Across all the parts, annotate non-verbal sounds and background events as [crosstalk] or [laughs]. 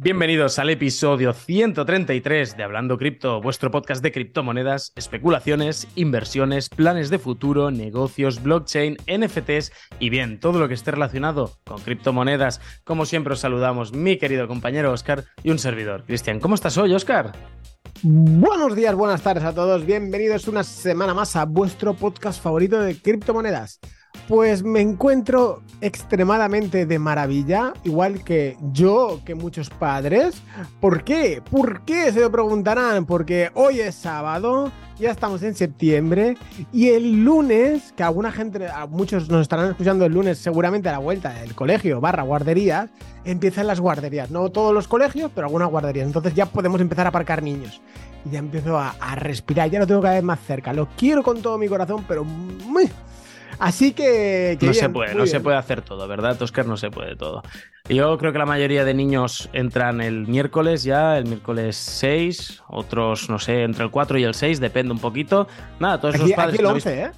Bienvenidos al episodio 133 de Hablando Cripto, vuestro podcast de criptomonedas, especulaciones, inversiones, planes de futuro, negocios, blockchain, NFTs y bien, todo lo que esté relacionado con criptomonedas. Como siempre os saludamos mi querido compañero Oscar y un servidor. Cristian, ¿cómo estás hoy, Oscar? Buenos días, buenas tardes a todos. Bienvenidos una semana más a vuestro podcast favorito de criptomonedas. Pues me encuentro extremadamente de maravilla, igual que yo, que muchos padres. ¿Por qué? ¿Por qué? Se lo preguntarán. Porque hoy es sábado, ya estamos en septiembre y el lunes, que alguna gente, muchos nos estarán escuchando el lunes seguramente a la vuelta del colegio barra guarderías, empiezan las guarderías. No todos los colegios, pero algunas guarderías. Entonces ya podemos empezar a aparcar niños. Y ya empiezo a, a respirar, ya lo tengo cada vez más cerca. Lo quiero con todo mi corazón, pero muy Así que. no se puede, no se puede hacer todo, ¿verdad, Oscar? No se puede todo. Yo creo que la mayoría de niños entran el miércoles ya, el miércoles 6, otros, no sé, entre el 4 y el 6, depende un poquito. Nada, todos esos padres. Aquí el 11, ¿eh?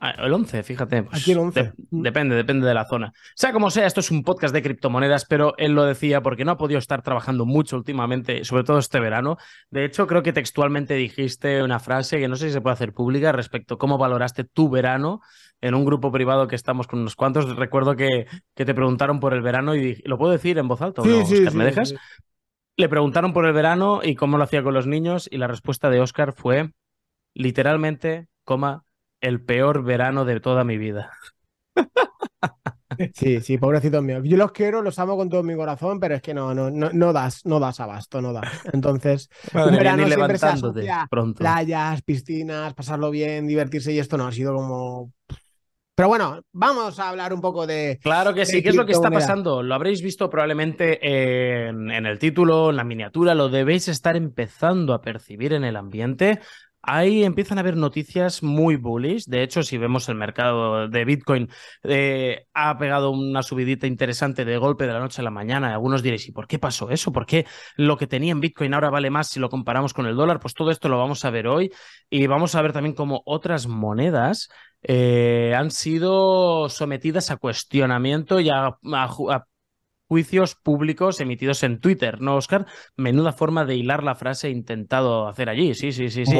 Ah, el 11, fíjate. Pues, aquí el 11. depende, depende de la zona. Sea como sea, esto es un podcast de criptomonedas, pero él lo decía porque no ha podido estar trabajando mucho últimamente, sobre todo este verano. De hecho, creo que textualmente dijiste una frase que no sé si se puede hacer pública respecto a cómo valoraste tu verano en un grupo privado que estamos con unos cuantos. Recuerdo que, que te preguntaron por el verano y dije, ¿lo puedo decir en voz alta? Sí, sí, ¿Me dejas? Le preguntaron por el verano y cómo lo hacía con los niños y la respuesta de Oscar fue literalmente, coma, el peor verano de toda mi vida. [laughs] Sí, sí, pobrecitos míos. Yo los quiero, los amo con todo mi corazón, pero es que no, no, no, no das, no das abasto, no das. Entonces, [laughs] un verano siempre se pronto. playas, piscinas, pasarlo bien, divertirse, y esto no ha sido como pero bueno, vamos a hablar un poco de. Claro que sí. ¿Qué es lo que está pasando? Lo habréis visto probablemente en, el título, en la miniatura, lo debéis estar empezando a percibir en el ambiente. Ahí empiezan a haber noticias muy bullish. De hecho, si vemos el mercado de Bitcoin, eh, ha pegado una subidita interesante de golpe de la noche a la mañana. Algunos diréis, ¿y por qué pasó eso? ¿Por qué lo que tenía en Bitcoin ahora vale más si lo comparamos con el dólar? Pues todo esto lo vamos a ver hoy y vamos a ver también cómo otras monedas eh, han sido sometidas a cuestionamiento y a, juicios públicos emitidos en Twitter, ¿no, Oscar? Menuda forma de hilar la frase intentado hacer allí. Sí, sí, sí, sí.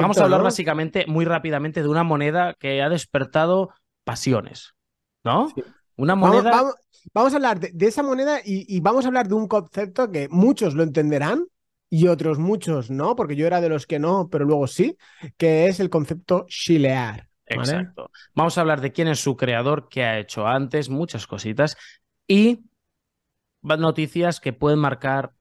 vamos a hablar básicamente, muy rápidamente, de una moneda que ha despertado pasiones, ¿no? Una moneda. Vamos, a hablar de, esa moneda y, vamos a hablar de un concepto que muchos lo entenderán y otros muchos no, porque yo era de los que no, pero luego sí, que es el concepto chilear. Exacto. Vamos a hablar de quién es su creador, qué ha hecho antes, muchas cositas y noticias que pueden marcar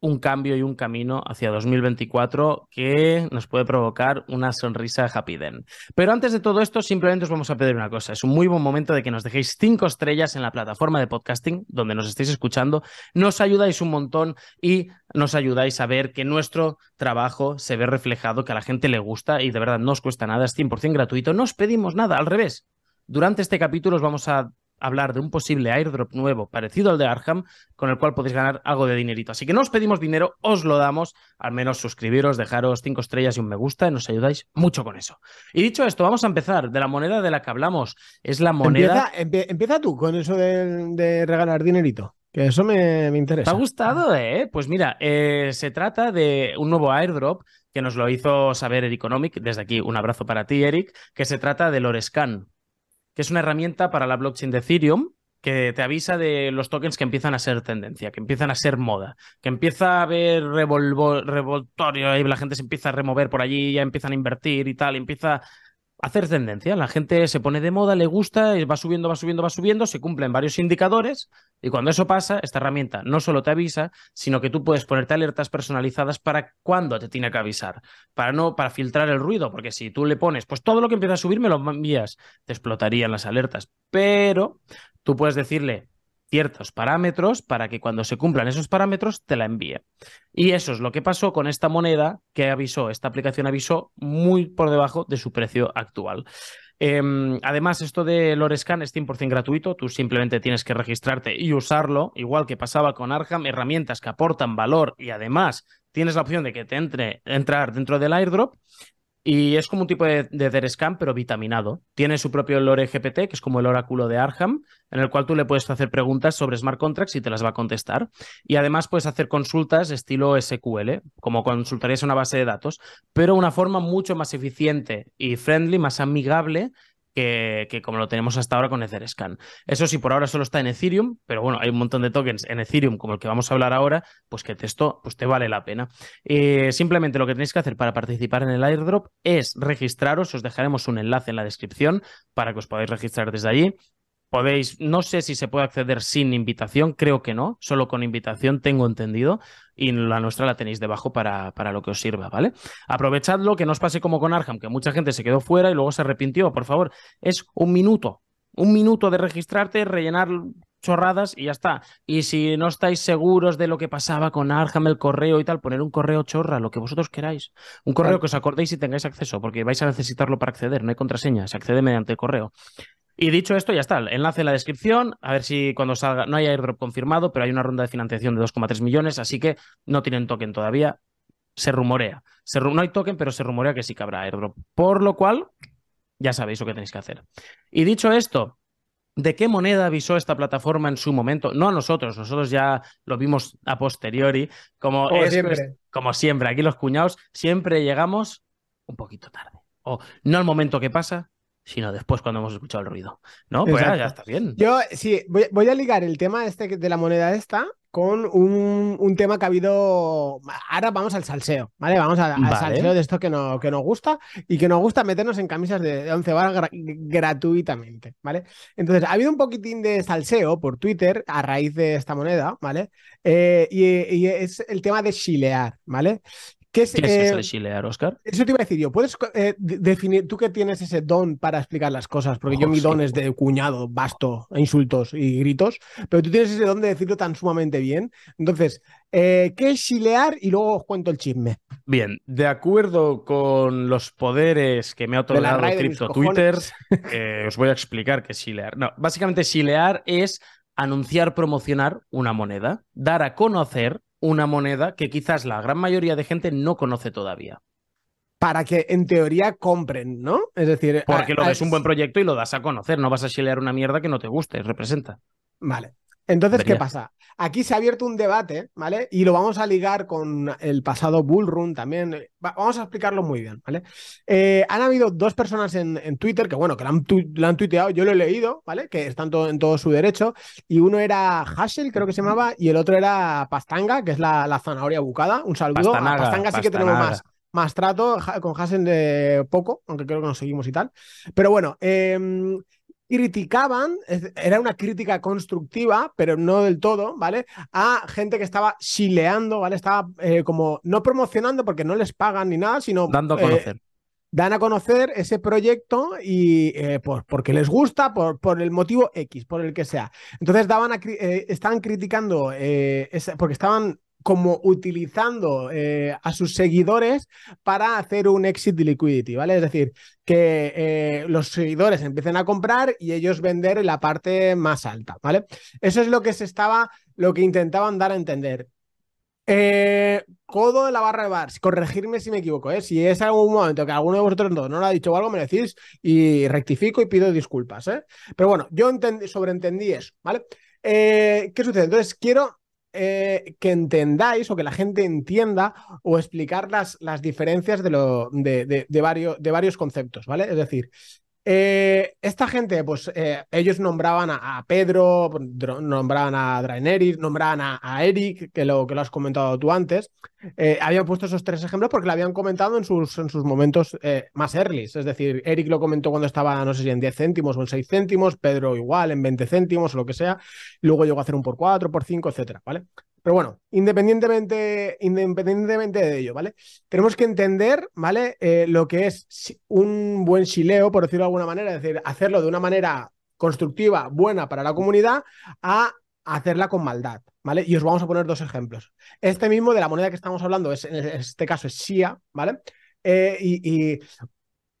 un cambio y un camino hacia 2024 que nos puede provocar una sonrisa happy den. Pero antes de todo esto, simplemente os vamos a pedir una cosa. Es un muy buen momento de que nos dejéis cinco estrellas en la plataforma de podcasting donde nos estéis escuchando. Nos ayudáis un montón y nos ayudáis a ver que nuestro trabajo se ve reflejado, que a la gente le gusta y de verdad no os cuesta nada, es 100% gratuito. No os pedimos nada, al revés. Durante este capítulo os vamos a hablar de un posible airdrop nuevo parecido al de Arkham, con el cual podéis ganar algo de dinerito. Así que no os pedimos dinero, os lo damos. Al menos suscribiros, dejaros cinco estrellas y un me gusta, y nos ayudáis mucho con eso. Y dicho esto, vamos a empezar. De la moneda de la que hablamos, es la moneda. Empieza, tú con eso de, regalar dinerito. Que eso me, interesa. ¿Te ha gustado, eh? Pues mira, eh, se trata de un nuevo airdrop que nos lo hizo saber Ericonomic. Desde aquí, un abrazo para ti, Eric, que se trata del Orescan que es una herramienta para la blockchain de Ethereum que te avisa de los tokens que empiezan a ser tendencia, que empiezan a ser moda, que empieza a haber revoltorio y la gente se empieza a remover por allí, ya empiezan a invertir y tal, y empieza hacer tendencia. La gente se pone de moda, le gusta, va subiendo, va subiendo, va subiendo, se cumplen varios indicadores y cuando eso pasa, esta herramienta no solo te avisa, sino que tú puedes ponerte alertas personalizadas para cuándo te tiene que avisar, para no para filtrar el ruido, porque si tú le pones, pues todo lo que empieza a subir me lo envías, te explotarían las alertas, pero tú puedes decirle ciertos parámetros para que cuando se cumplan esos parámetros te la envíe. Y eso es lo que pasó con esta moneda que avisó, esta aplicación avisó muy por debajo de su precio actual. Em, además, esto de Lorescan es 100% gratuito, tú simplemente tienes que registrarte y usarlo, igual que pasaba con Arkham, herramientas que aportan valor y además tienes la opción de que te entre entrar dentro del airdrop Y es como un tipo de, de Scan, pero vitaminado. Tiene su propio lore GPT, que es como el oráculo de Arham, en el cual tú le puedes hacer preguntas sobre smart contracts y te las va a contestar. Y además puedes hacer consultas estilo SQL, como consultarías una base de datos, pero una forma mucho más eficiente y friendly, más amigable que, como lo tenemos hasta ahora con Etherscan. Eso sí, por ahora solo está en Ethereum, pero bueno, hay un montón de tokens en Ethereum como el que vamos a hablar ahora, pues que esto pues te vale la pena. Eh, simplemente lo que tenéis que hacer para participar en el airdrop es registraros, os dejaremos un enlace en la descripción para que os podáis registrar desde allí. Podéis, no sé si se puede acceder sin invitación, creo que no, solo con invitación tengo entendido, y la nuestra la tenéis debajo para, para lo que os sirva, ¿vale? Aprovechadlo, que no os pase como con Arham, que mucha gente se quedó fuera y luego se arrepintió, por favor, es un minuto, un minuto de registrarte, rellenar chorradas y ya está. Y si no estáis seguros de lo que pasaba con Arham, el correo y tal, poner un correo chorra, lo que vosotros queráis. Un correo que os acordéis y tengáis acceso, porque vais a necesitarlo para acceder, no hay contraseña, se accede mediante el correo. Y dicho esto, ya está. El enlace en la descripción. A ver si cuando salga. No hay airdrop confirmado, pero hay una ronda de financiación de 2,3 millones, así que no tienen token todavía. Se rumorea. no hay token, pero se rumorea que sí que habrá airdrop. Por lo cual, ya sabéis lo que tenéis que hacer. Y dicho esto, ¿de qué moneda avisó esta plataforma en su momento? No a nosotros, nosotros ya lo vimos a posteriori. Como, siempre. como siempre, aquí los cuñados siempre llegamos un poquito tarde. O no al momento que pasa, sino después cuando hemos escuchado el ruido. ¿No? Pues ya, está bien. Yo sí, voy, a ligar el tema este de la moneda esta con un, tema que ha habido. Ahora vamos al salseo, ¿vale? Vamos al salseo de esto que, no, que nos gusta y que nos gusta meternos en camisas de 11 baros gratuitamente, ¿vale? Entonces, ha habido un poquitín de salseo por Twitter a raíz de esta moneda, ¿vale? Eh, y, y, es el tema de chilear, ¿vale? ¿Qué es, eso de chilear, Oscar? Eso te iba a decir yo. ¿Puedes eh, definir, tú que tienes ese don para explicar las cosas? Porque yo mi don es de cuñado, basto, insultos y gritos, pero tú tienes ese don de decirlo tan sumamente bien. Entonces, eh, ¿qué es chilear? Y luego os cuento el chisme. Bien, de acuerdo con los poderes que me ha otorgado Crypto Twitter, [laughs] eh, os voy a explicar qué es chilear. No, básicamente chilear es anunciar, promocionar una moneda, dar a conocer una moneda que quizás la gran mayoría de gente no conoce todavía. Para que en teoría compren, ¿no? Es decir, porque lo ves un buen proyecto y lo das a conocer, no vas a chilear una mierda que no te guste, representa. Vale. Entonces, ¿qué pasa? Aquí se ha abierto un debate, ¿vale? Y lo vamos a ligar con el pasado Bull Run también. vamos a explicarlo muy bien, ¿vale? Eh, han habido dos personas en, Twitter que, bueno, que lo han, tuiteado, yo lo he leído, ¿vale? Que están en todo su derecho. Y uno era Hassel, creo que se llamaba, y el otro era Pastanga, que es la, zanahoria bucada. Un saludo. a Pastanga sí que tenemos más más trato, con Hassel de poco, aunque creo que nos seguimos y tal. Pero bueno, eh, criticaban, era una crítica constructiva, pero no del todo, ¿vale? A gente que estaba chileando, ¿vale? Estaba eh, como no promocionando porque no les pagan ni nada, sino... Dando a conocer. Eh, dan a conocer ese proyecto y eh, por, porque les gusta, por, por, el motivo X, por el que sea. Entonces daban estaban criticando, porque estaban como utilizando eh, a sus seguidores para hacer un exit de liquidity, ¿vale? Es decir, que eh, los seguidores empiecen a comprar y ellos vender en la parte más alta, ¿vale? Eso es lo que se estaba, lo que intentaban dar a entender. Eh, codo de la barra de bar, corregirme si me equivoco, ¿eh? si es algún momento que alguno de vosotros no, no lo ha dicho o algo, me decís y rectifico y pido disculpas. ¿eh? Pero bueno, yo sobreentendí eso, ¿vale? ¿Qué sucede? Entonces quiero eh, que entendáis o que la gente entienda o explicar las, las diferencias de, lo, de, varios, de varios conceptos, ¿vale? Es decir, eh, esta gente, pues eh, ellos nombraban a, Pedro, nombraban a Draenerys, nombraban a, Eric, que lo, que lo has comentado tú antes. Eh, habían puesto esos tres ejemplos porque lo habían comentado en sus, en sus momentos más early. Es decir, Eric lo comentó cuando estaba, no sé si en 10 céntimos o en 6 céntimos, Pedro igual, en 20 céntimos o lo que sea. Luego llegó a hacer un por 4, por 5, etcétera, ¿vale? Pero bueno, independientemente, independientemente de ello, ¿vale? Tenemos que entender, ¿vale? Eh, lo que es un buen chileo, por decirlo de alguna manera, es decir, hacerlo de una manera constructiva, buena para la comunidad, a hacerla con maldad, ¿vale? Y os vamos a poner dos ejemplos. Este mismo de la moneda que estamos hablando, es, en este caso es SIA, ¿vale? Eh, y,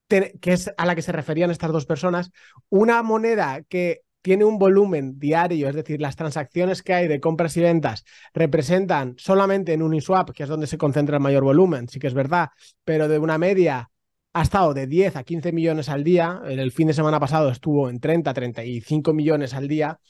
que es a la que se referían estas dos personas, una moneda que tiene un volumen diario, es decir, las transacciones que hay de compras y ventas representan solamente en Uniswap, que es donde se concentra el mayor volumen, sí que es verdad, pero de una media ha estado de 10 a 15 millones al día. El fin de semana pasado estuvo en 30, 35 millones al día.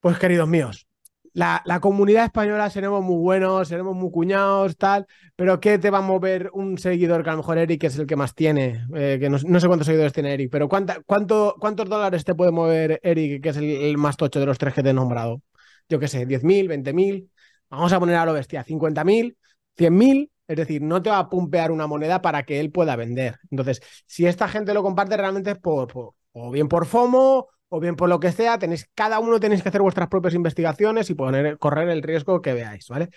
Pues queridos míos, la, comunidad española seremos muy buenos, seremos muy cuñados, tal, pero ¿qué te va a mover un seguidor que a lo mejor Eric es el que más tiene? Eh, que no, sé cuántos seguidores tiene Eric, pero ¿cuánta, cuánto, ¿cuántos dólares te puede mover Eric, que es el, más tocho de los tres que te he nombrado? Yo qué sé, 10.000, 20.000, vamos a poner a lo bestia, 50.000, 100.000, es decir, no te va a pumpear una moneda para que él pueda vender. Entonces, si esta gente lo comparte realmente es por, por o bien por FOMO o bien por lo que sea, tenéis, cada uno tenéis que hacer vuestras propias investigaciones y poner, correr el riesgo que veáis, ¿vale?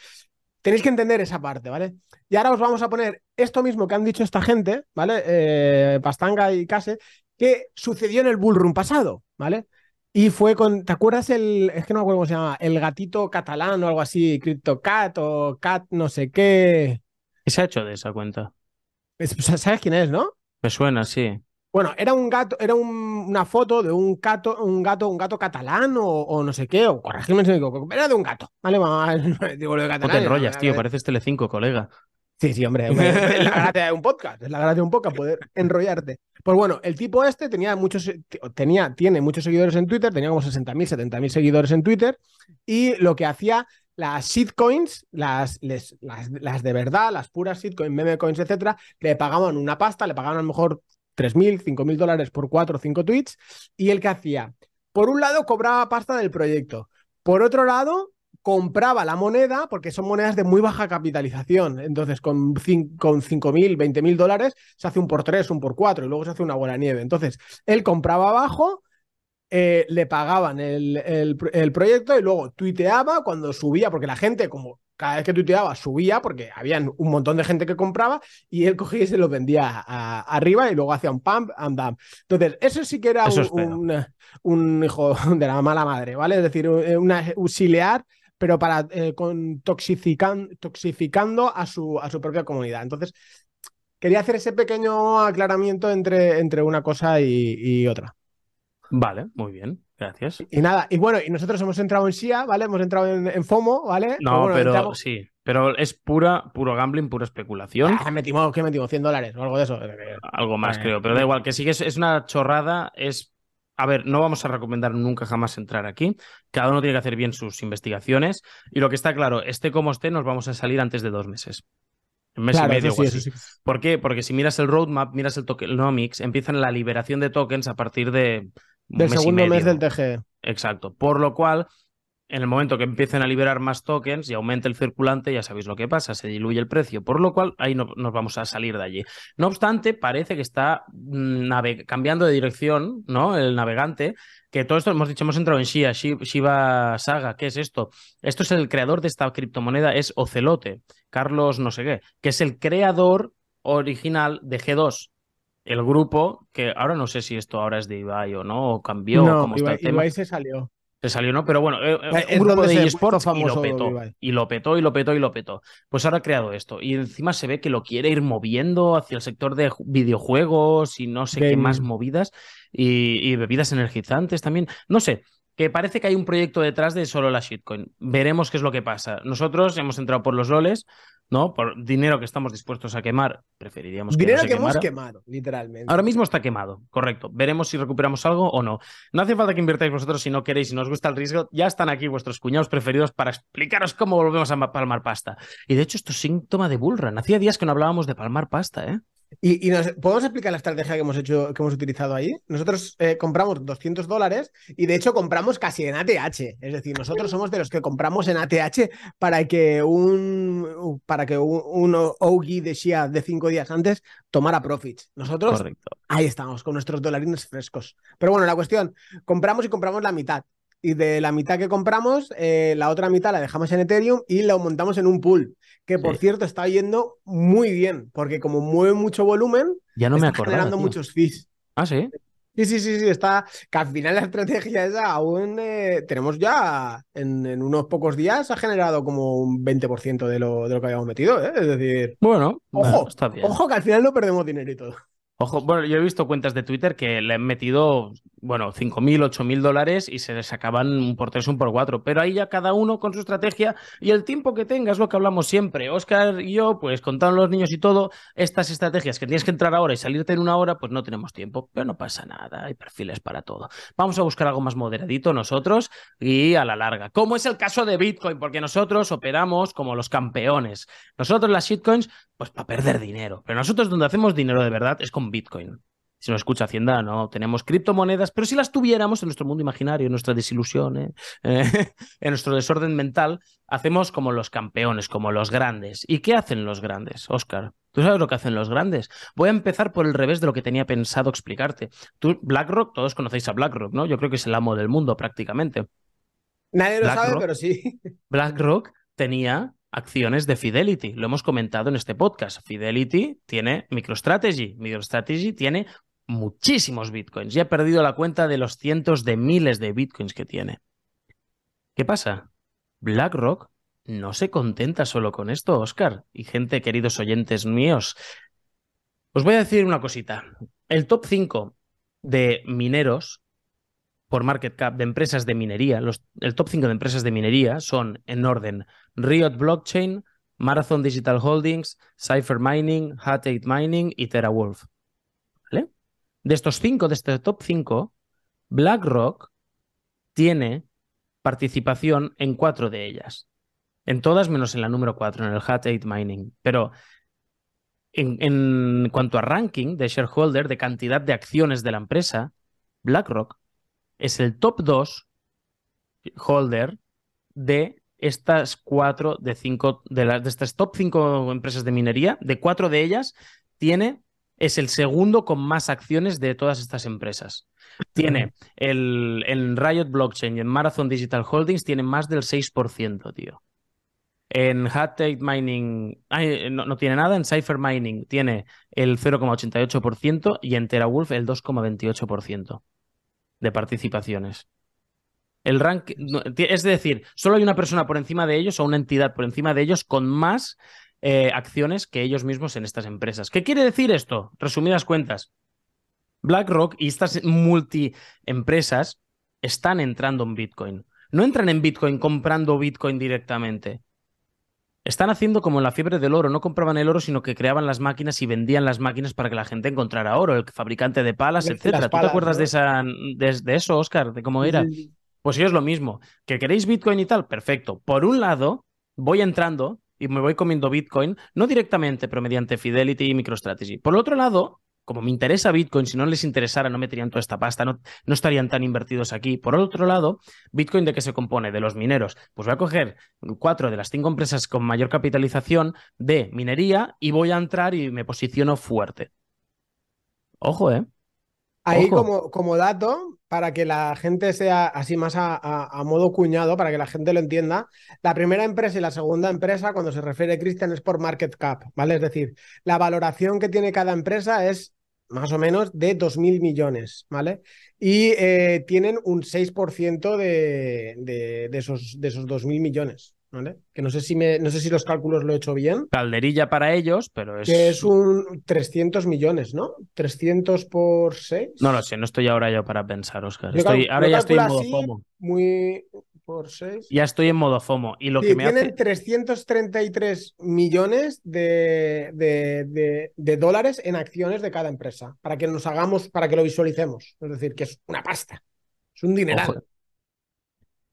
Tenéis que entender esa parte, ¿vale? Y ahora os vamos a poner esto mismo que han dicho esta gente, ¿vale? Eh, Pastanga y Case, que sucedió en el bullrun pasado, ¿vale? Y fue con, ¿te acuerdas el, es que no me acuerdo cómo se llama, el gatito catalán o algo así, CryptoCat o Cat no sé qué? ¿Qué se ha hecho de esa cuenta? ¿Sabes quién es, no? Me suena, sí. Bueno, era un gato, era una foto de un gato, un gato, un gato catalán o, no sé qué, o corregirme si me equivoco, era de un gato, ¿vale? [laughs] Digo, lo de catalán, no te enrollas, tío, pareces Telecinco, colega. Sí, sí, hombre, es la gracia de un podcast, es la gracia de un podcast poder enrollarte. Pues bueno, el tipo este tenía muchos, tenía, tiene muchos seguidores en Twitter, tenía como 60.000, 70.000 seguidores en Twitter, y lo que hacía las shitcoins, las, las, las, de verdad, las puras shitcoins, meme coins, etcétera, le pagaban una pasta, le pagaban a lo mejor 3.000, 5.000 dólares por 4 o 5 tweets. Y el que hacía, por un lado, cobraba pasta del proyecto. Por otro lado, compraba la moneda, porque son monedas de muy baja capitalización. Entonces, con, con 5.000, 20.000 dólares, se hace un por 3, un por 4 y luego se hace una buena nieve. Entonces, él compraba abajo, eh, le pagaban el, el, proyecto y luego tuiteaba cuando subía, porque la gente, como cada vez que tuiteaba subía porque habían un montón de gente que compraba y él cogía y se lo vendía arriba y luego hacía un pump and dump. Entonces, eso sí que era un, hijo [laughs] de la mala madre, ¿vale? Es decir, un auxiliar, pero para eh, con toxificando a su, a su propia comunidad. Entonces, quería hacer ese pequeño aclaramiento entre, entre una cosa y otra. Vale, muy bien. Gracias. Y nada, y bueno, y nosotros hemos entrado en SIA, ¿vale? Hemos entrado en, FOMO, ¿vale? No, pero sí, pero es pura, puro gambling, pura especulación. Ah, metimos, ¿qué metimos? 100 dólares o algo de eso. Algo más, creo, pero da igual, que sí que es, una chorrada, es... A ver, no vamos a recomendar nunca jamás entrar aquí. Cada uno tiene que hacer bien sus investigaciones. Y lo que está claro, esté como esté, nos vamos a salir antes de dos meses. Un mes y medio o así. ¿Por qué? Porque si miras el roadmap, miras el tokenomics, empiezan la liberación de tokens a partir de del segundo mes del TG. Exacto. Por lo cual, en el momento que empiecen a liberar más tokens y aumente el circulante, ya sabéis lo que pasa, se diluye el precio, por lo cual ahí no, nos vamos a salir de allí. No obstante, parece que está mm, cambiando de dirección, ¿no? El navegante, que todo esto hemos dicho, hemos entrado en Shia, Shiba Saga, ¿qué es esto? Esto es el creador de esta criptomoneda, es Ocelote, Carlos no sé qué, que es el creador original de G2, el grupo, que ahora no sé si esto ahora es de Ibai o no, o cambió, no, Ibai, se salió. Se salió, ¿no? Pero bueno, eh, eh, un grupo de eSports y lo petó. Y lo petó, y lo petó, y lo petó. Pues ahora ha creado esto. Y encima se ve que lo quiere ir moviendo hacia el sector de videojuegos y no sé qué más movidas. Y, bebidas energizantes también. No sé, que parece que hay un proyecto detrás de solo la shitcoin. Veremos qué es lo que pasa. Nosotros hemos entrado por los roles, ¿no? Por dinero que estamos dispuestos a quemar, preferiríamos que Dinero que hemos quemado, literalmente. Ahora mismo está quemado, correcto. Veremos si recuperamos algo o no. No hace falta que invirtáis vosotros si no queréis, si no os gusta el riesgo. Ya están aquí vuestros cuñados preferidos para explicaros cómo volvemos a palmar pasta. Y de hecho, esto es síntoma de bullrun. Hacía días que no hablábamos de palmar pasta, ¿eh? Y, nos, ¿podemos explicar la estrategia que hemos hecho, que hemos utilizado ahí? Nosotros eh, compramos 200 dólares y de hecho compramos casi en ATH. Es decir, nosotros somos de los que compramos en ATH para que un, para que un, OG de Shia de cinco días antes tomara profits. Nosotros ahí estamos, con nuestros dolarines frescos. Pero bueno, la cuestión, compramos y compramos la mitad y de la mitad que compramos, eh, la otra mitad la dejamos en Ethereum y la montamos en un pool, que por cierto está yendo muy bien, porque como mueve mucho volumen, ya no está me generando muchos fees. Ah, sí. Sí, sí, sí, sí, está. Que al final la estrategia esa aún eh, tenemos ya en, unos pocos días ha generado como un 20% de lo, de lo que habíamos metido, ¿eh? Es decir. Bueno, ojo, está bien. Ojo que al final no perdemos dinero y todo. Ojo, bueno, yo he visto cuentas de Twitter que le han metido, bueno, 5.000, 8.000 dólares y se les sacaban un por tres, un por cuatro. Pero ahí ya cada uno con su estrategia y el tiempo que tenga es lo que hablamos siempre. Oscar y yo, pues contando los niños y todo, estas estrategias que tienes que entrar ahora y salirte en una hora, pues no tenemos tiempo. Pero no pasa nada, hay perfiles para todo. Vamos a buscar algo más moderadito nosotros y a la larga. Como es el caso de Bitcoin, porque nosotros operamos como los campeones. Nosotros las shitcoins, pues para perder dinero. Pero nosotros donde hacemos dinero de verdad es con Bitcoin. Si nos escucha Hacienda, no tenemos criptomonedas, pero si las tuviéramos en nuestro mundo imaginario, en nuestra desilusión, ¿eh? [laughs] en nuestro desorden mental, hacemos como los campeones, como los grandes. ¿Y qué hacen los grandes, Oscar? ¿Tú sabes lo que hacen los grandes? Voy a empezar por el revés de lo que tenía pensado explicarte. Tú, BlackRock, todos conocéis a BlackRock, ¿no? Yo creo que es el amo del mundo prácticamente. Nadie lo sabe, pero sí. [laughs] BlackRock tenía acciones de Fidelity. Lo hemos comentado en este podcast. Fidelity tiene MicroStrategy. MicroStrategy tiene muchísimos bitcoins. Y ha perdido la cuenta de los cientos de miles de bitcoins que tiene. ¿Qué pasa? BlackRock no se contenta solo con esto, Oscar. Y gente, queridos oyentes míos. Os voy a decir una cosita. El top 5 de mineros por market cap de empresas de minería, los, el top 5 de empresas de minería son en orden Riot Blockchain, Marathon Digital Holdings, Cypher Mining, Hut 8 Mining y TeraWolf. De estos 5, de este top 5, BlackRock tiene participación en cuatro de ellas. En todas menos en la número 4, en el Hut 8 Mining. Pero en, cuanto a ranking de shareholder, de cantidad de acciones de la empresa, BlackRock es el top 2 holder de estas cuatro de cinco, de estas top 5 empresas de minería, de cuatro de ellas, tiene, es el segundo con más acciones de todas estas empresas. Tiene el, en Riot Blockchain y en Marathon Digital Holdings, tiene más del 6%, tío. En Hut Mining no, no, tiene nada, en Cypher Mining tiene el 0,88% y en TeraWolf el 2,28% de participaciones. El rank, es decir, solo hay una persona por encima de ellos o una entidad por encima de ellos con más eh, acciones que ellos mismos en estas empresas. ¿Qué quiere decir esto? Resumidas cuentas. BlackRock y estas multi-empresas están entrando en Bitcoin. No entran en Bitcoin comprando Bitcoin directamente. Están haciendo como en la fiebre del oro, no compraban el oro, sino que creaban las máquinas y vendían las máquinas para que la gente encontrara oro, el fabricante de palas, etcétera. ¿Tú te acuerdas de, esa, de, eso, Oscar? ¿De cómo era? Pues yo es lo mismo. ¿Que queréis Bitcoin y tal? Perfecto. Por un lado, voy entrando y me voy comiendo Bitcoin, no directamente, pero mediante Fidelity y MicroStrategy. Por otro lado, como me interesa Bitcoin, si no les interesara, no meterían toda esta pasta, no, no estarían tan invertidos aquí. Por otro lado, Bitcoin de qué se compone? De los mineros. Pues voy a coger cuatro de las cinco empresas con mayor capitalización de minería y voy a entrar y me posiciono fuerte. Ojo, ¿eh? Ahí como, como dato, para que la gente sea así más a, a, modo cuñado, para que la gente lo entienda, la primera empresa y la segunda empresa, cuando se refiere Cristian, es por market cap, ¿vale? Es decir, la valoración que tiene cada empresa es más o menos de 2.000 millones, ¿vale? Y eh, tienen un 6% de, de, de, esos, de esos 2.000 millones, ¿vale? Que no sé, si me, no sé si los cálculos lo he hecho bien. Calderilla para ellos, pero es... Que es un 300 millones, ¿no? 300 por 6. No lo sé, no estoy ahora yo para pensar, Oscar. Estoy, ahora ya estoy en modo FOMO. Muy, por 6. Ya estoy en modo FOMO. Y lo sí, que me tienen hace... 333 millones de, de, de, de, dólares en acciones de cada empresa, para que nos hagamos, para que lo visualicemos. Es decir, que es una pasta. Es un dineral. Ojo.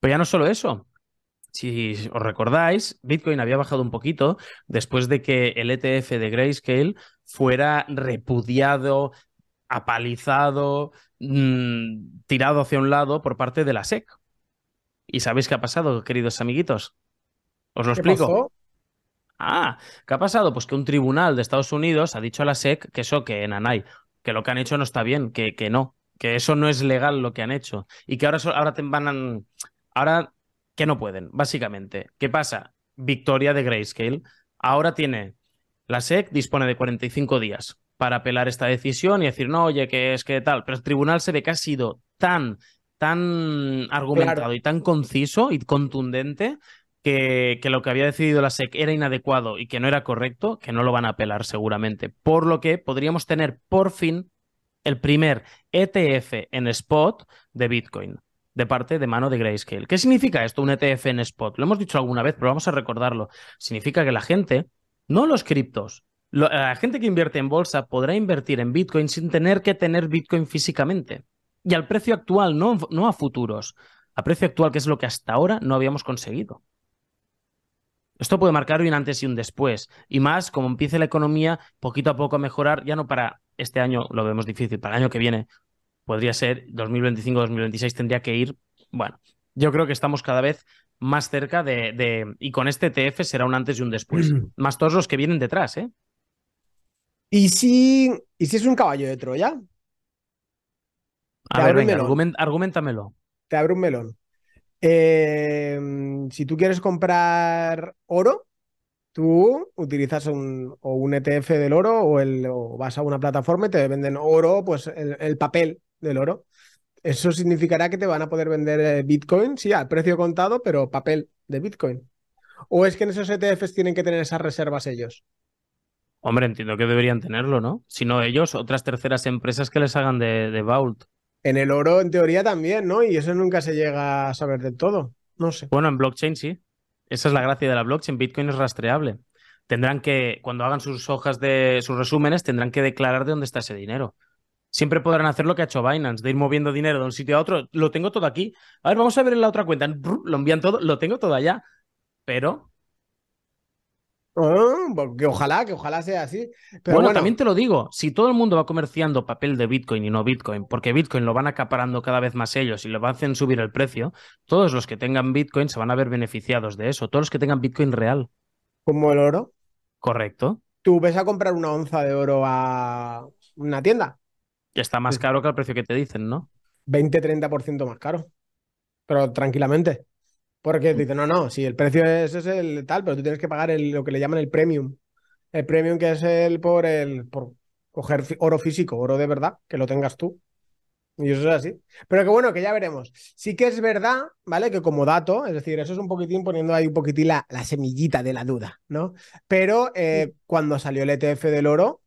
Pero ya no solo eso. Si os recordáis, Bitcoin había bajado un poquito después de que el ETF de Grayscale fuera repudiado, apalizado, mmm, tirado hacia un lado por parte de la SEC. ¿Y sabéis qué ha pasado, queridos amiguitos? ¿Os lo explico? Pasó? Ah, ¿qué ha pasado? Pues que un tribunal de Estados Unidos ha dicho a la SEC que eso, que en ANAI, que lo que han hecho no está bien, que, que no, que eso no es legal lo que han hecho. Y que ahora, ahora te van a... Ahora que no pueden, básicamente. ¿Qué pasa? Victoria de Grayscale. Ahora tiene... La SEC dispone de 45 días para apelar esta decisión y decir, no, oye, que es que tal. Pero el tribunal se ve que ha sido tan tan argumentado claro. y tan conciso y contundente que, que, lo que había decidido la SEC era inadecuado y que no era correcto, que no lo van a apelar seguramente. Por lo que podríamos tener por fin el primer ETF en spot de Bitcoin de parte de mano de Grayscale. ¿Qué significa esto, un ETF en spot? Lo hemos dicho alguna vez, pero vamos a recordarlo. Significa que la gente, no los criptos, la gente que invierte en bolsa podrá invertir en Bitcoin sin tener que tener Bitcoin físicamente. Y al precio actual, no, no a futuros. A precio actual, que es lo que hasta ahora no habíamos conseguido. Esto puede marcar un antes y un después. Y más como empiece la economía poquito a poco a mejorar, ya no para este año, lo vemos difícil, para el año que viene podría ser 2025-2026 tendría que ir. Bueno, yo creo que estamos cada vez más cerca de, Y con este ETF será un antes y un después. [clears throat] más todos los que vienen detrás, ¿eh? ¿Y si, ¿Y si es un caballo de Troya? A ver, venga, argumentamelo. Te abro un melón. Eh, si tú quieres comprar oro, tú utilizas un, o un ETF del oro o, el, vas a una plataforma y te venden oro, pues el, papel del oro. Eso significará que te van a poder vender eh, Bitcoin, sí, al precio contado, pero papel de Bitcoin. ¿O es que en esos ETFs tienen que tener esas reservas ellos? Hombre, entiendo que deberían tenerlo, ¿no? Si no ellos, otras terceras empresas que les hagan de, de Vault. En el oro, en teoría, también, ¿no? Y eso nunca se llega a saber del todo. No sé. Bueno, en blockchain sí. Esa es la gracia de la blockchain. Bitcoin es rastreable. Tendrán que, cuando hagan sus hojas de sus resúmenes, tendrán que declarar de dónde está ese dinero. Siempre podrán hacer lo que ha hecho Binance, de ir moviendo dinero de un sitio a otro. Lo tengo todo aquí. A ver, vamos a ver en la otra cuenta. Lo envían todo, lo tengo todo allá. Pero Ah, que ojalá, que ojalá sea así. Pero bueno, también te lo digo, si todo el mundo va comerciando papel de Bitcoin y no Bitcoin, porque Bitcoin lo van acaparando cada vez más ellos y lo hacer subir el precio, todos los que tengan Bitcoin se van a ver beneficiados de eso, todos los que tengan Bitcoin real. Como el oro. Correcto. Tú ves a comprar una onza de oro a una tienda. Está más caro que el precio que te dicen, ¿no? 20-30% más caro. Pero tranquilamente. Porque dice, no, no, si el precio es, es, el tal, pero tú tienes que pagar el, lo que le llaman el premium. El premium que es el por el por coger oro físico, oro de verdad, que lo tengas tú. Y eso es así. Pero que bueno, que ya veremos. Sí que es verdad, ¿vale? Que como dato, es decir, eso es un poquitín poniendo ahí un poquitín la, la semillita de la duda, ¿no? Pero eh, cuando salió el ETF del oro,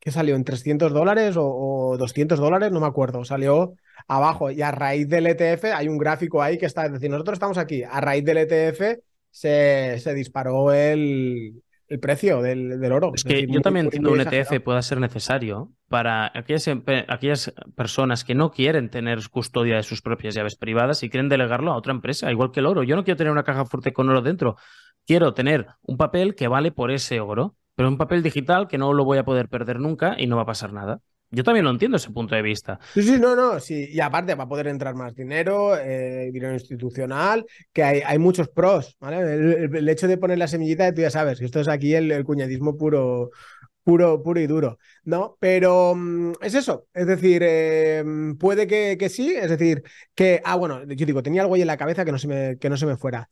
¿qué salió? ¿En 300 dólares o, o 200 dólares? No me acuerdo. Salió abajo. Y a raíz del ETF hay un gráfico ahí que está, es decir, nosotros estamos aquí, a raíz del ETF se, se disparó el, el precio del, del, oro. Es que yo también entiendo un ETF pueda ser necesario para aquellas, aquellas personas que no quieren tener custodia de sus propias llaves privadas y quieren delegarlo a otra empresa, igual que el oro. Yo no quiero tener una caja fuerte con oro dentro. Quiero tener un papel que vale por ese oro, un papel digital que no lo voy a poder perder nunca y no va a pasar nada. Yo también lo entiendo ese punto de vista. Sí, sí, no, no. Y aparte va a poder entrar más dinero, eh, dinero institucional, que hay, hay muchos pros, ¿vale? El, hecho de poner la semillita, tú ya sabes, que esto es aquí el, cuñadismo puro, puro, puro y duro, ¿no? Pero mm, es eso, es decir, eh, puede que, que, sí, es decir, que, ah, bueno, yo digo, tenía algo ahí en la cabeza que no se me, que no se me fuera.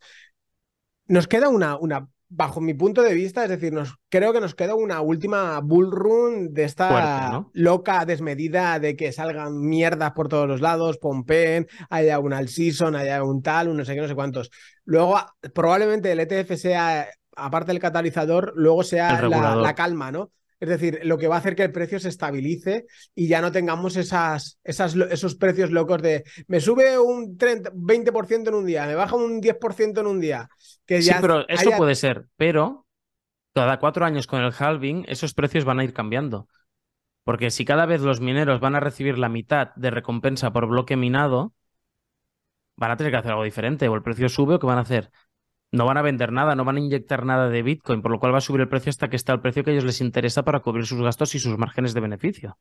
Nos queda una, una bajo mi punto de vista, es decir, nos, creo que nos queda una última bull run de esta loca desmedida de que salgan mierdas por todos los lados, pompen, haya un all season, haya un tal, un no sé qué, no sé cuántos. Luego, probablemente el ETF sea, aparte del catalizador, luego sea la, calma, ¿no? Es decir, lo que va a hacer que el precio se estabilice y ya no tengamos esas, esas, esos precios locos de me sube un 30, 20% en un día, me baja un 10% en un día. Que sí, pero eso puede ser, pero cada cuatro años con el halving esos precios van a ir cambiando. Porque si cada vez los mineros van a recibir la mitad de recompensa por bloque minado, van a tener que hacer algo diferente. O el precio sube o ¿qué van a hacer? No van a vender nada, no van a inyectar nada de Bitcoin, por lo cual va a subir el precio hasta que está el precio que a ellos les interesa para cubrir sus gastos y sus márgenes de beneficio.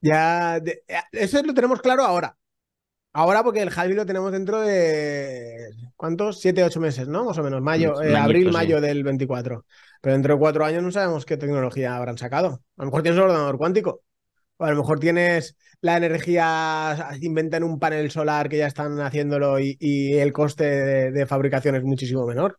Ya, eso lo tenemos claro ahora. Ahora porque el halving lo tenemos dentro de, ¿cuántos? Siete, ocho meses, ¿no? Más o menos, mayo, eh, abril, mayo del 24. Pero dentro de cuatro años no sabemos qué tecnología habrán sacado. A lo mejor tienes un ordenador cuántico. O a lo mejor tienes la energía, inventan un panel solar que ya están haciéndolo y, el coste de, fabricación es muchísimo menor.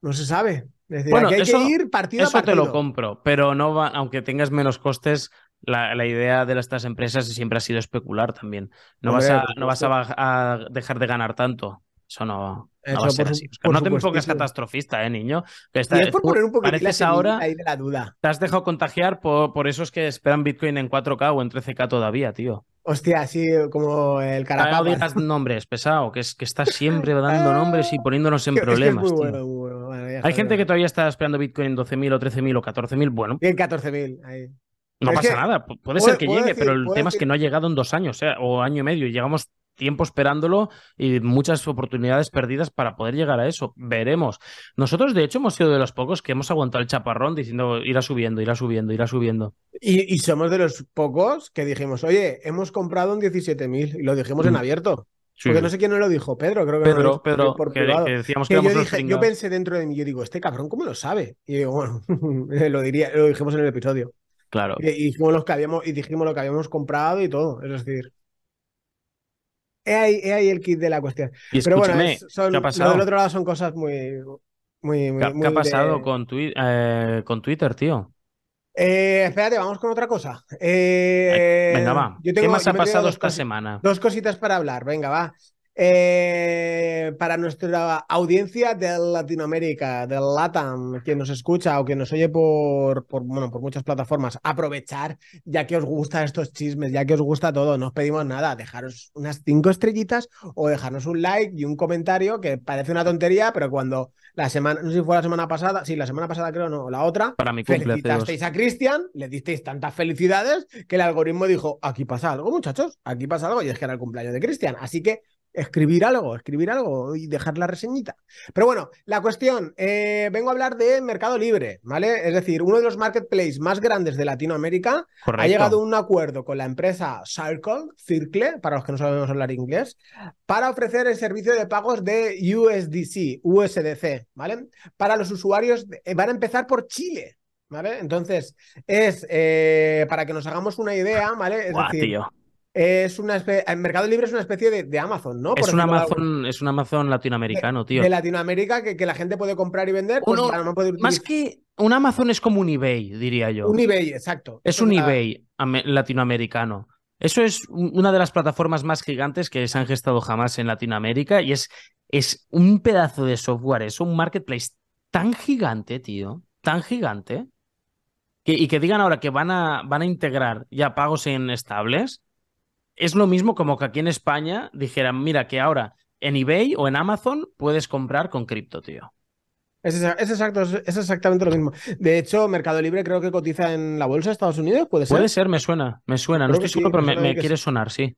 No se sabe. bueno, hay que ir partido a partido. te lo compro, pero no va, aunque tengas menos costes, la, idea de estas empresas siempre ha sido especular también. No vas, a, no vas a, dejar de ganar tanto. Eso no. No va a ser así. no te pongas catastrofista, eh, niño. Que está, es por poner un pareces ahora ahí de la duda. Te has dejado contagiar por, por esos que esperan Bitcoin en 4K o en 13K todavía, tío. Hostia, así como el carapapas. No digas [laughs] nombres, pesado, que es que está siempre dando nombres y poniéndonos en problemas. Hay gente que todavía está esperando Bitcoin en 12.000 o 13.000 o 14.000. Bueno. Y en 14.000. Ahí. No pasa nada, puede, ser que llegue, pero el tema es que no ha llegado en dos años o año y medio. Y llegamos tiempo esperándolo y muchas oportunidades perdidas para poder llegar a eso. Veremos. Nosotros, de hecho, hemos sido de los pocos que hemos aguantado el chaparrón diciendo irá subiendo, irá subiendo, irá subiendo. Y, somos de los pocos que dijimos, oye, hemos comprado un 17.000 y lo dijimos en mm. abierto. Porque no sé quién nos lo dijo, Pedro, creo que Pedro, Pedro, por que, decíamos que, yo, dije, yo pensé dentro de mí, yo digo, este cabrón, ¿cómo lo sabe? Y digo, bueno, [laughs] lo diría, lo dijimos en el episodio. Claro. Y, dijimos los que habíamos, y dijimos lo que habíamos comprado y todo. Es decir, He ahí, el kit de la cuestión. Pero bueno, son, ¿qué ha pasado? del otro lado son cosas muy. muy, muy ¿Qué, ha pasado con, eh, con Twitter, tío? Eh, espérate, vamos con otra cosa. Eh, venga, va. ¿Qué más ha pasado esta semana? Dos cositas para hablar, venga, va. Eh, para nuestra audiencia de Latinoamérica, del LATAM, quien nos escucha o quien nos oye por, por, bueno, por muchas plataformas, aprovechar, ya que os gustan estos chismes, ya que os gusta todo, no os pedimos nada, dejaros unas cinco estrellitas o dejarnos un like y un comentario que parece una tontería, pero cuando la semana, no sé si fue la semana pasada, sí, la semana pasada creo, no, la otra, para mi felicitasteis a Cristian, le disteis tantas felicidades que el algoritmo dijo, aquí pasa algo, muchachos, aquí pasa algo, y es que era el cumpleaños de Cristian, así que escribir algo, escribir algo y dejar la reseñita. Pero bueno, la cuestión, eh, vengo a hablar de Mercado Libre, ¿vale? Es decir, uno de los marketplaces más grandes de Latinoamérica ha llegado a un acuerdo con la empresa Circle, Circle, para los que no sabemos hablar inglés, para ofrecer el servicio de pagos de USDC, USDC, ¿vale? Para los usuarios, eh, van a empezar por Chile. ¿Vale? Entonces, es eh, para que nos hagamos una idea, ¿vale? Es decir, es una especie, el Mercado Libre es una especie de, Amazon, ¿no? es, un Amazon, es un Amazon latinoamericano, tío. De Latinoamérica que, la gente puede comprar y vender. Pues, más que un Amazon es como un eBay, diría yo. Un eBay, exacto. Es un eBay latinoamericano. Eso es una de las plataformas más gigantes que se han gestado jamás en Latinoamérica y es, es un pedazo de software, es un marketplace tan gigante, tío, tan gigante, y que digan ahora que van a, van a integrar ya pagos en estables es lo mismo como que aquí en España dijeran, mira, que ahora en eBay o en Amazon puedes comprar con cripto, tío. Es, exacto, es exactamente lo mismo. De hecho, Mercado Libre creo que cotiza en la bolsa de Estados Unidos, ¿puede ser? Puede ser, me suena, me suena. no estoy seguro, pero me, quiere sonar, sí.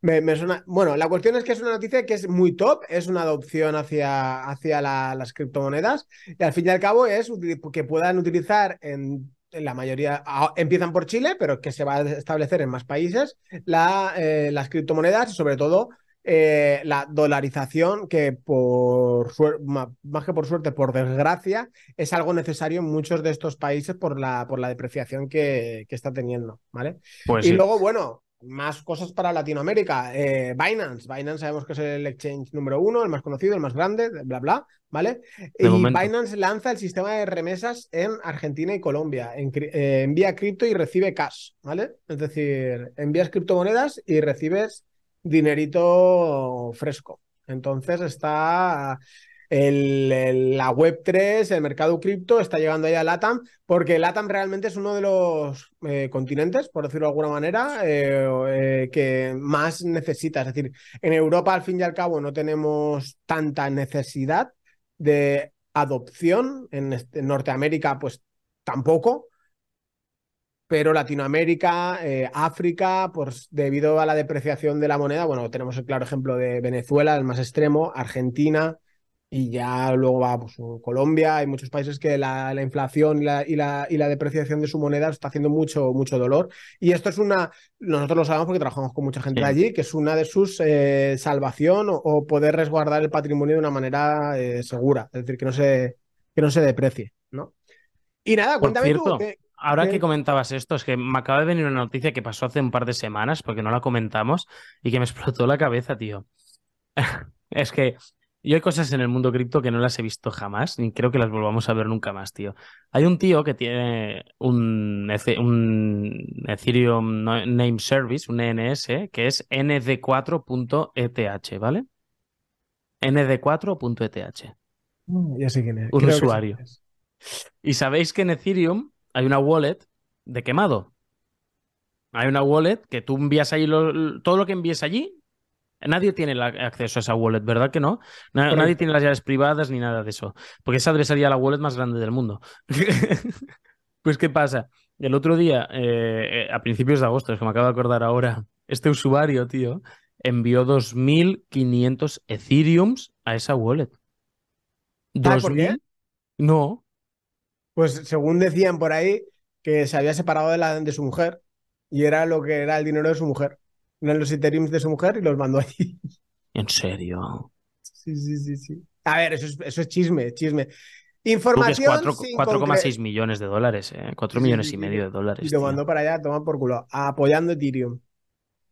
Me, suena... Bueno, la cuestión es que es una noticia que es muy top, es una adopción hacia, hacia las criptomonedas y al fin y al cabo es que puedan utilizar en la mayoría empiezan por Chile, pero que se va a establecer en más países, la, eh, las criptomonedas y sobre todo eh, la dolarización, que por más que por suerte, por desgracia, es algo necesario en muchos de estos países por la, por la depreciación que, que está teniendo, ¿vale? Pues y luego, bueno, más cosas para Latinoamérica. Eh, Binance. Binance sabemos que es el exchange número uno, el más conocido, el más grande, bla, bla, ¿vale? y Binance lanza el sistema de remesas en Argentina y Colombia. Eh, envía cripto y recibe cash, ¿vale? Es decir, envías criptomonedas y recibes dinerito fresco. Entonces está la Web3, el mercado cripto está llegando ahí a LATAM, porque LATAM realmente es uno de los eh, continentes, por decirlo de alguna manera, eh, eh, que más necesita. Es decir, en Europa, al fin y al cabo, no tenemos tanta necesidad de adopción, en, en Norteamérica, pues tampoco, pero Latinoamérica, África, pues debido a la depreciación de la moneda, bueno, tenemos el claro ejemplo de Venezuela, el más extremo, Argentina, y ya luego va pues, Colombia, hay muchos países que la, inflación y la, y, la, y la, depreciación de su moneda está haciendo mucho, mucho dolor. Y esto es una, nosotros lo sabemos porque trabajamos con mucha gente de allí, que es una de sus eh, salvación o, poder resguardar el patrimonio de una manera eh, segura, es decir, que no se, que no se deprecie. ¿no? Y nada, cuéntame tú. Ahora que comentabas esto, es que me acaba de venir una noticia que pasó hace un par de semanas, porque no la comentamos, y que me [laughs] explotó la cabeza, tío. [laughs] es que yo hay cosas en el mundo cripto que no las he visto jamás, ni creo que las volvamos a ver nunca más, tío. Hay un tío que tiene un, un Ethereum Name Service, un ENS, que es nd4.eth, ¿vale? nd4.eth. Mm, Ya sé quién es. Un Creo usuario. es. Y sabéis que en Ethereum hay una wallet de quemado. Hay una wallet que tú envías ahí lo- todo lo que envíes allí. Nadie tiene acceso a esa wallet, ¿verdad que no? Correcto. nadie tiene las llaves privadas ni nada de eso. Porque esa debe ser ya la wallet más grande del mundo. [laughs] pues, ¿qué pasa? El otro día, eh, eh, a principios de agosto, es que me acabo de acordar ahora, este usuario, tío, envió 2.500 Ethereums a esa wallet. ¿Sabes por qué? 2.000 No. Pues según decían por ahí, que se había separado de, la, de su mujer y era lo que era el dinero de su mujer. Eran los Ethereums de su mujer y los mandó allí. En serio. Sí, sí, sí, sí. A ver, eso es, eso es chisme, chisme. Información cuatro- sin 4,6 millones de dólares, ¿eh? 4 Sí, millones sí, y medio de dólares. Y lo mandó para allá, toma por culo, apoyando Ethereum.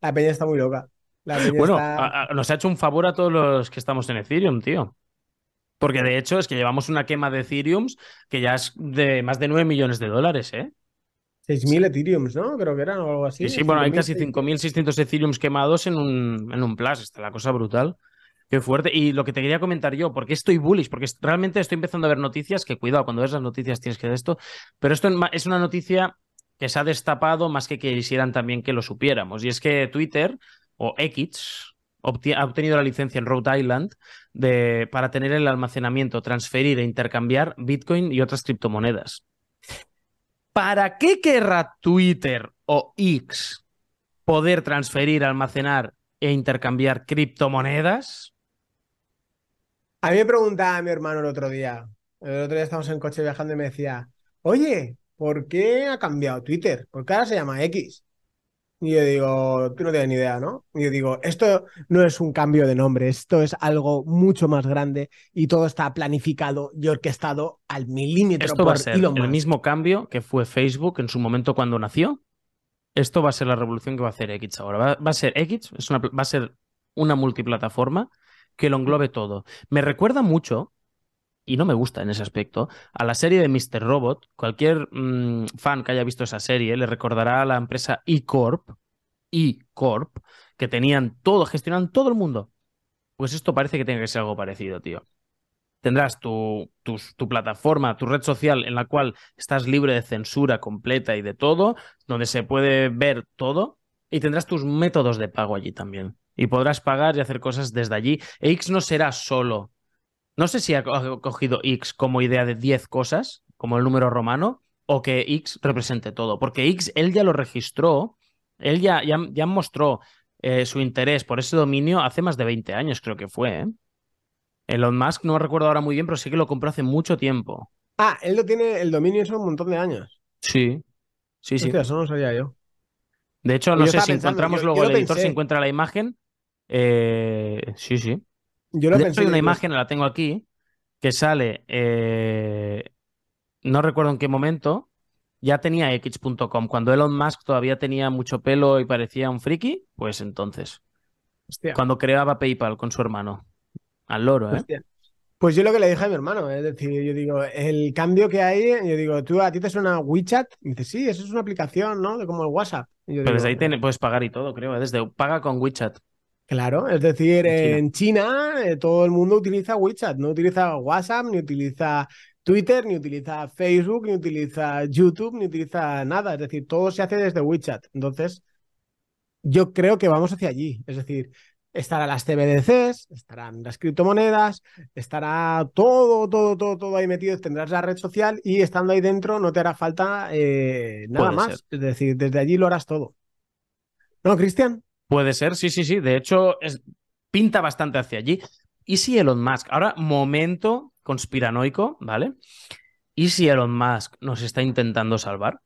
La peña está muy loca. La peña Bueno, está- a- a- nos ha hecho un favor a todos los que estamos en Ethereum, tío. Porque de hecho es que llevamos una quema de Ethereums que ya es de más de 9 millones de dólares, ¿eh? 6.000 Ethereums, ¿no? Creo que eran o algo así. Sí, sí, bueno, hay 5.000, casi 6.000. 5.600 Ethereums quemados en un, en un plus. Está la cosa brutal. Qué fuerte. Y lo que te quería comentar yo, porque estoy bullish, porque realmente estoy empezando a ver noticias que, cuidado, cuando ves las noticias tienes que ver esto, pero esto es una noticia que se ha destapado más que quisieran también que lo supiéramos. Y es que Twitter o X ha obtenido la licencia en Rhode Island de, para tener el almacenamiento, transferir e intercambiar Bitcoin y otras criptomonedas. ¿Para qué querrá Twitter o X poder transferir, almacenar e intercambiar criptomonedas? A mí me preguntaba mi hermano el otro día. El otro día estábamos en coche viajando y me decía, oye, ¿por qué ha cambiado Twitter? ¿Por qué ahora se llama X? Y yo digo, tú no tienes ni idea, ¿no? Y yo digo, esto no es un cambio de nombre, esto es algo mucho más grande y todo está planificado y orquestado al milímetro Esto va a por ser Elon el Musk. mismo cambio que fue Facebook en su momento cuando nació. Esto va a ser la revolución que va a hacer X ahora. Va, va a ser X, es una, va a ser una multiplataforma que lo englobe todo. Me recuerda mucho, y no me gusta en ese aspecto, a la serie de Mr. Robot. Cualquier mm, fan que haya visto esa serie le recordará a la empresa E-Corp, E-Corp, que tenían todo, gestionaban todo el mundo. Pues esto parece que tiene que ser algo parecido, tío. Tendrás tu, tus- tu plataforma, tu red social en la cual estás libre de censura completa y de todo, donde se puede ver todo, y tendrás tus métodos de pago allí también. Y podrás pagar y hacer cosas desde allí. E X no será solo. No sé si ha co- ha cogido X como idea de 10 cosas, como el número romano, o que X represente todo. Porque X él ya lo registró, él ya, ya, ya mostró eh, su interés por ese dominio hace más de 20 años, creo que fue. ¿eh? Elon Musk, no recuerdo ahora muy bien, pero sí que lo compró hace mucho tiempo. Ah, él lo tiene, el dominio eso un montón de años. Sí, sí, sí. Eso no lo sabía yo. De hecho, Yo no sé si pensando, encontramos yo- luego yo el editor, si encuentra la imagen. Eh, sí, sí. Yo lo De pensé hecho, hay una imagen, la tengo aquí, que sale, eh, no recuerdo en qué momento, ya tenía X.com. Cuando Elon Musk todavía tenía mucho pelo y parecía un friki, pues entonces, hostia, cuando creaba PayPal con su hermano. Al loro, ¿eh? hostia. Pues yo lo que le dije a mi hermano, es decir, yo digo, el cambio que hay, yo digo, ¿tú a ti te suena WeChat? Y dice, sí, eso es una aplicación, ¿no? De como el WhatsApp. Y yo Pero desde ahí tiene- puedes pagar y todo, creo. ¿eh? Desde paga con WeChat. Claro, es decir, En China. en China eh, todo el mundo utiliza WeChat, no utiliza WhatsApp, ni utiliza Twitter, ni utiliza Facebook, ni utiliza YouTube, ni utiliza nada. Es decir, todo se hace desde WeChat. Entonces, yo creo que vamos hacia allí. Es decir, estarán las CBDCs, estarán las criptomonedas, estará todo, todo, todo, todo ahí metido. Tendrás la red social y estando ahí dentro no te hará falta eh, nada Puede más. ser. Es decir, desde allí lo harás todo. ¿No, Cristian? Puede ser, sí, sí, sí. De hecho, es, pinta bastante hacia allí. ¿Y si Elon Musk? Ahora, momento conspiranoico, ¿vale? ¿Y si Elon Musk nos está intentando salvar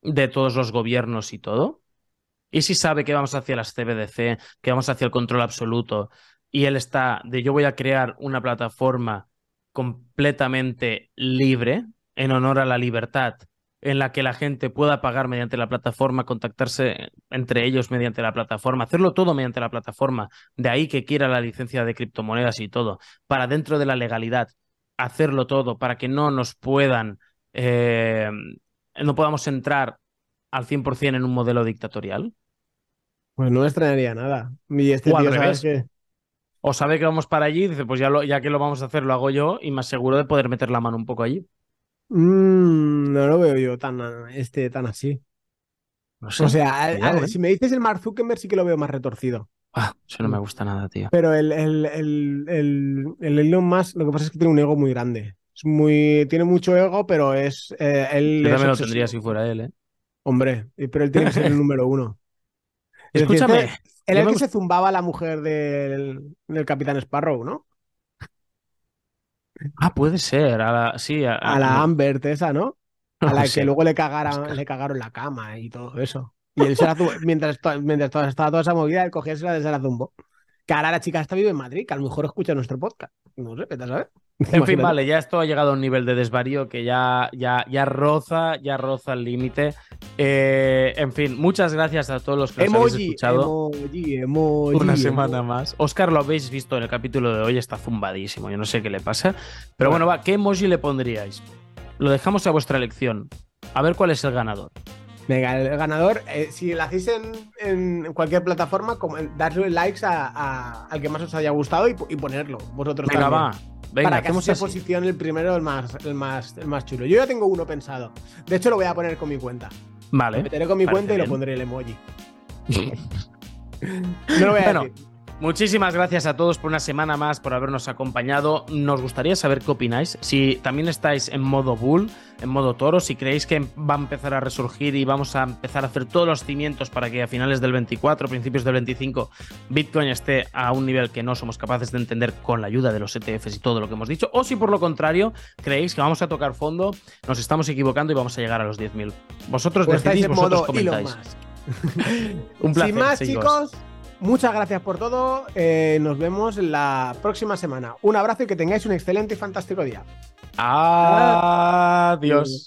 de todos los gobiernos y todo? ¿Y si sabe que vamos hacia las CBDC, que vamos hacia el control absoluto, y él está de yo voy a crear una plataforma completamente libre, en honor a la libertad, en la que la gente pueda pagar mediante la plataforma, contactarse entre ellos mediante la plataforma, hacerlo todo mediante la plataforma, de ahí que quiera la licencia de criptomonedas y todo, para dentro de la legalidad, hacerlo todo, para que no nos puedan, eh, no podamos entrar al 100% en un modelo dictatorial. Pues no me extrañaría nada. Y este O tío. O sabe que vamos para allí, dice, pues ya, lo, ya que lo vamos a hacer, lo hago yo y más seguro de poder meter la mano un poco allí. Mm, no lo veo yo tan, este, tan así. No sé. O sea, ¿eh? si me dices el Mark Zuckerberg sí que lo veo más retorcido. Ah, eso no me gusta nada, tío. Pero el, el, el, el, el Elon Musk, lo que pasa es que tiene un ego muy grande. Es muy, tiene mucho ego, pero es eh, él Yo es también lo tendría si fuera él, ¿eh? Hombre, pero él tiene que ser el [laughs] número uno. Es Escúchame. Él yo el que se zumbaba a la mujer del, del Capitán Sparrow, ¿no? Ah, puede ser. A la, sí, a, A la no- Amber esa, [laughs] ¿no? A la que luego le cagaron, Oscar. le cagaron la cama y todo eso. Y él se la mientras, mientras estaba toda esa movida, él cogía y se la, zumbó. Que ahora la chica esta vive en Madrid, que a lo mejor escucha nuestro podcast. No sé, a saber. [laughs] En fin, vale, ya esto ha llegado a un nivel de desvarío que ya, ya, ya roza, ya roza el límite. Eh, en fin, muchas gracias a todos los que nos habéis Emoji, escuchado emoji, emoji. una emoji. semana más. Oscar, lo habéis visto en el capítulo de hoy, está zumbadísimo. Yo no sé qué le pasa. Pero bueno, va, ¿qué emoji le pondríais? Lo dejamos a vuestra elección. A ver cuál es el ganador. Venga, el ganador, eh, si lo hacéis en, en cualquier plataforma, como, darle likes a- a- al que más os haya gustado y, y ponerlo. Vosotros Venga, también. va. Venga, para que hacemos se así. posicione el primero, el más, el, más, el más chulo. Yo ya tengo uno pensado. De hecho, lo voy a poner con mi cuenta. Vale. meteré con mi cuenta y lo pondré el emoji. [laughs] No lo voy a Bueno, decir. Muchísimas gracias a todos por una semana más, por habernos acompañado. Nos gustaría saber qué opináis. Si también estáis en modo bull, en modo toro, si creéis que va a empezar a resurgir y vamos a empezar a hacer todos los cimientos para que a finales del 24, principios del 25, Bitcoin esté a un nivel que no somos capaces de entender con la ayuda de los ETFs y todo lo que hemos dicho. O si por lo contrario creéis que vamos a tocar fondo, nos estamos equivocando y vamos a llegar a los 10.000. Vosotros Pues decidís, vosotros comentáis. [laughs] Un placer, Sin más, chicos. chicos, muchas gracias por todo. Eh, nos vemos la próxima semana. Un abrazo y que tengáis un excelente y fantástico día. Adiós.